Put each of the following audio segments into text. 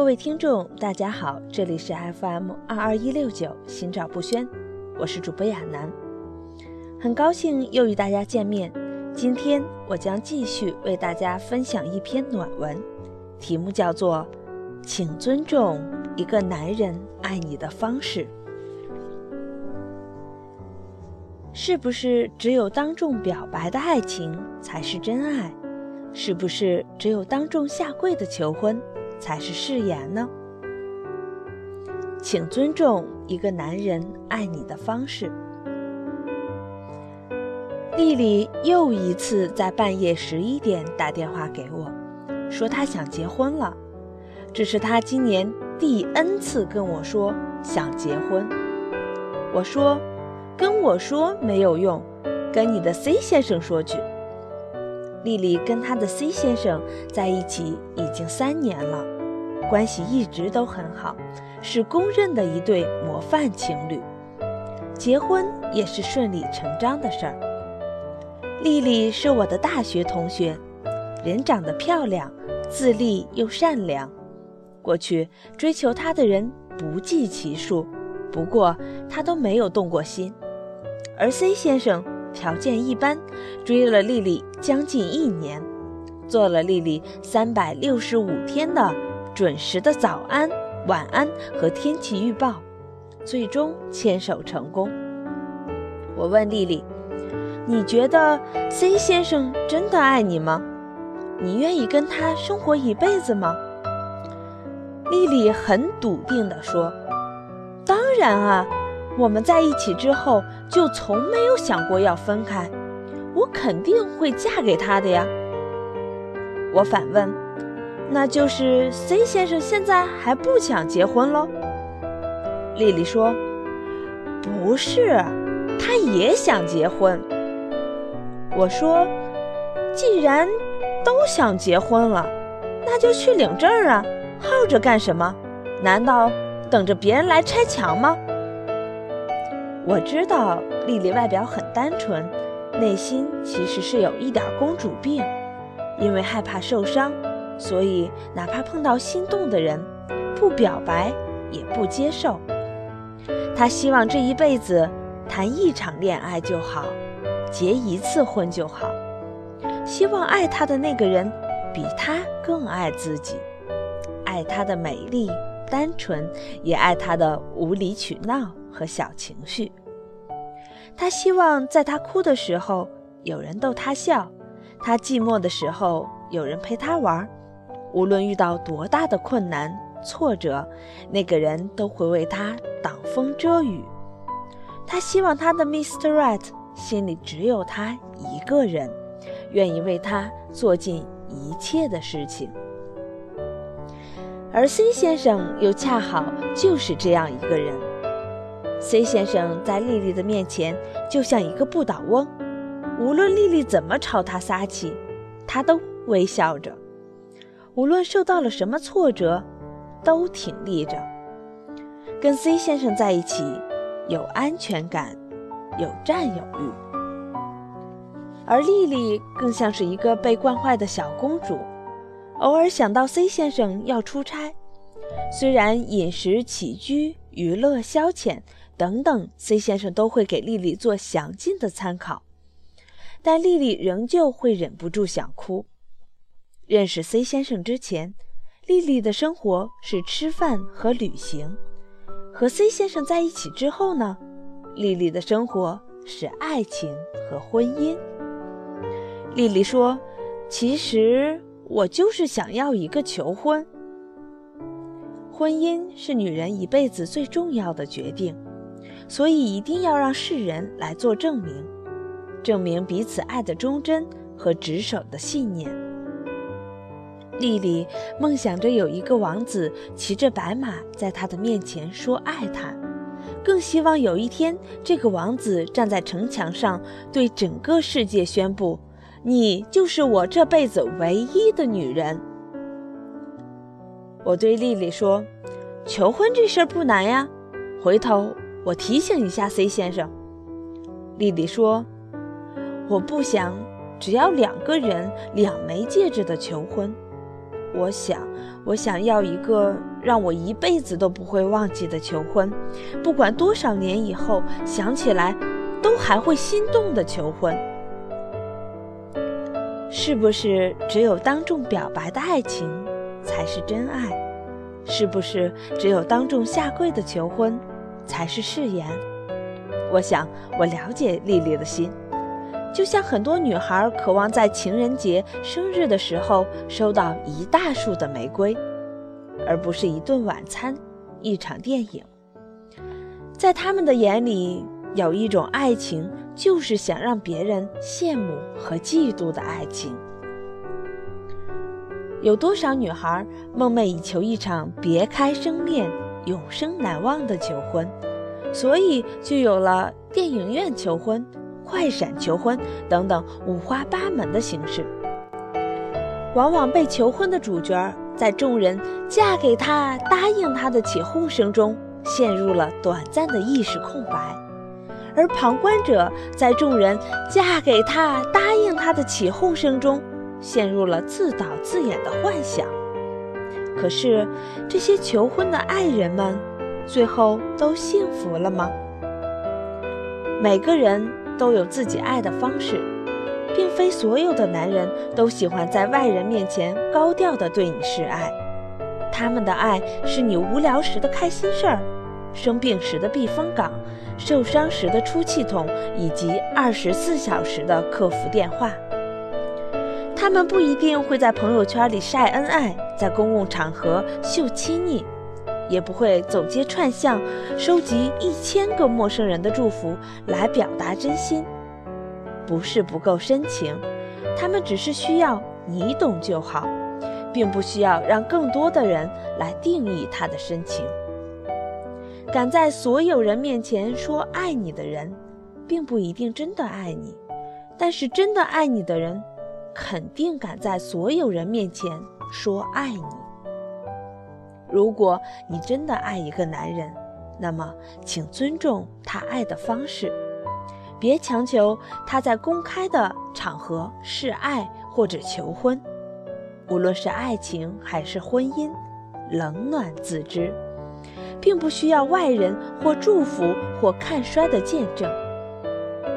各位听众，大家好，这里是 FM 二二一六九，心照不宣，我是主播亚楠，很高兴又与大家见面。今天我将继续为大家分享一篇暖文，题目叫做《请尊重一个男人爱你的方式》。是不是只有当众表白的爱情才是真爱？是不是只有当众下跪的求婚才是誓言呢？请尊重一个男人爱你的方式。丽丽又一次在半夜十一点打电话给我，说她想结婚了。这是她今年第 N 次跟我说想结婚。我说。跟我说没有用，跟你的 C 先生说去。丽丽跟她的 C 先生在一起已经三年了，关系一直都很好，是公认的一对模范情侣。结婚也是顺理成章的事儿。丽丽是我的大学同学，人长得漂亮，自立又善良。过去追求她的人不计其数，不过她都没有动过心。而 C 先生条件一般，追了丽丽将近一年，做了丽丽三百六十五天的准时的早安、晚安和天气预报，最终牵手成功。我问丽丽：“你觉得 C 先生真的爱你吗？你愿意跟他生活一辈子吗？”丽丽很笃定地说：“当然啊。”我们在一起之后，就从没有想过要分开。我肯定会嫁给他的呀。我反问：“那就是 C 先生现在还不想结婚喽？”丽丽说：“不是，他也想结婚。”我说：“既然都想结婚了，那就去领证啊！耗着干什么？难道等着别人来拆墙吗？”我知道丽丽外表很单纯，内心其实是有一点公主病。因为害怕受伤，所以哪怕碰到心动的人，不表白也不接受。他希望这一辈子谈一场恋爱就好，结一次婚就好。希望爱他的那个人比他更爱自己，爱他的美丽、单纯，也爱他的无理取闹。和小情绪，他希望在他哭的时候有人逗他笑，他寂寞的时候有人陪他玩。无论遇到多大的困难挫折，那个人都会为他挡风遮雨。他希望他的 Mr. Right 心里只有他一个人，愿意为他做尽一切的事情。而 C 先生又恰好就是这样一个人。C 先生在丽丽的面前就像一个不倒翁，无论丽丽怎么朝他撒气，他都微笑着；无论受到了什么挫折，都挺立着。跟 C 先生在一起，有安全感，有占有欲。而丽丽更像是一个被惯坏的小公主，偶尔想到 C 先生要出差，虽然饮食起居、娱乐消遣。等等，C 先生都会给丽丽做详尽的参考，但丽丽仍旧会忍不住想哭。认识 C 先生之前，丽丽的生活是吃饭和旅行；和 C 先生在一起之后呢，丽丽的生活是爱情和婚姻。丽丽说：“其实我就是想要一个求婚。婚姻是女人一辈子最重要的决定。”所以一定要让世人来做证明，证明彼此爱的忠贞和执守的信念。丽丽梦想着有一个王子骑着白马在她的面前说爱她，更希望有一天这个王子站在城墙上对整个世界宣布：“你就是我这辈子唯一的女人。”我对丽丽说：“求婚这事儿不难呀，回头。”我提醒一下 C 先生，丽丽说：“我不想只要两个人两枚戒指的求婚，我想，我想要一个让我一辈子都不会忘记的求婚，不管多少年以后想起来，都还会心动的求婚。是不是只有当众表白的爱情才是真爱？是不是只有当众下跪的求婚才是誓言？我想，我了解丽丽的心。就像很多女孩渴望在情人节、生日的时候收到一大束的玫瑰，而不是一顿晚餐、一场电影。在他们的眼里，有一种爱情，就是想让别人羡慕和嫉妒的爱情。有多少女孩梦寐以求一场别开生面、永生难忘的求婚，所以就有了电影院求婚。快闪求婚等等五花八门的形式，往往被求婚的主角在众人“嫁给他，答应他的”起哄声中陷入了短暂的意识空白，而旁观者在众人“嫁给他，答应他的”起哄声中陷入了自导自演的幻想。可是，这些求婚的爱人们最后都幸福了吗？每个人。都有自己爱的方式，并非所有的男人都喜欢在外人面前高调的对你示爱。他们的爱是你无聊时的开心事儿，生病时的避风港，受伤时的出气筒，以及二十四小时的客服电话。他们不一定会在朋友圈里晒恩爱，在公共场合秀亲昵。也不会走街串巷，收集一千个陌生人的祝福来表达真心，不是不够深情，他们只是需要你懂就好，并不需要让更多的人来定义他的深情。敢在所有人面前说爱你的人，并不一定真的爱你，但是真的爱你的人，肯定敢在所有人面前说爱你。如果你真的爱一个男人，那么请尊重他爱的方式，别强求他在公开的场合示爱或者求婚。无论是爱情还是婚姻，冷暖自知，并不需要外人或祝福或看衰的见证。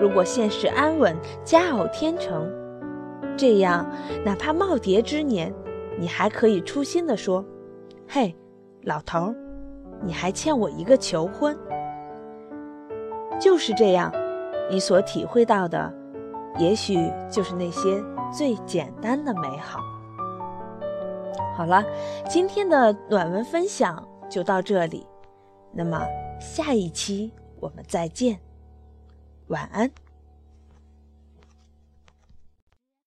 如果现实安稳，佳偶天成，这样哪怕耄耋之年，你还可以初心地说：“嘿。”老头，你还欠我一个求婚。就是这样，你所体会到的，也许就是那些最简单的美好。好了，今天的暖文分享就到这里，那么下一期我们再见，晚安。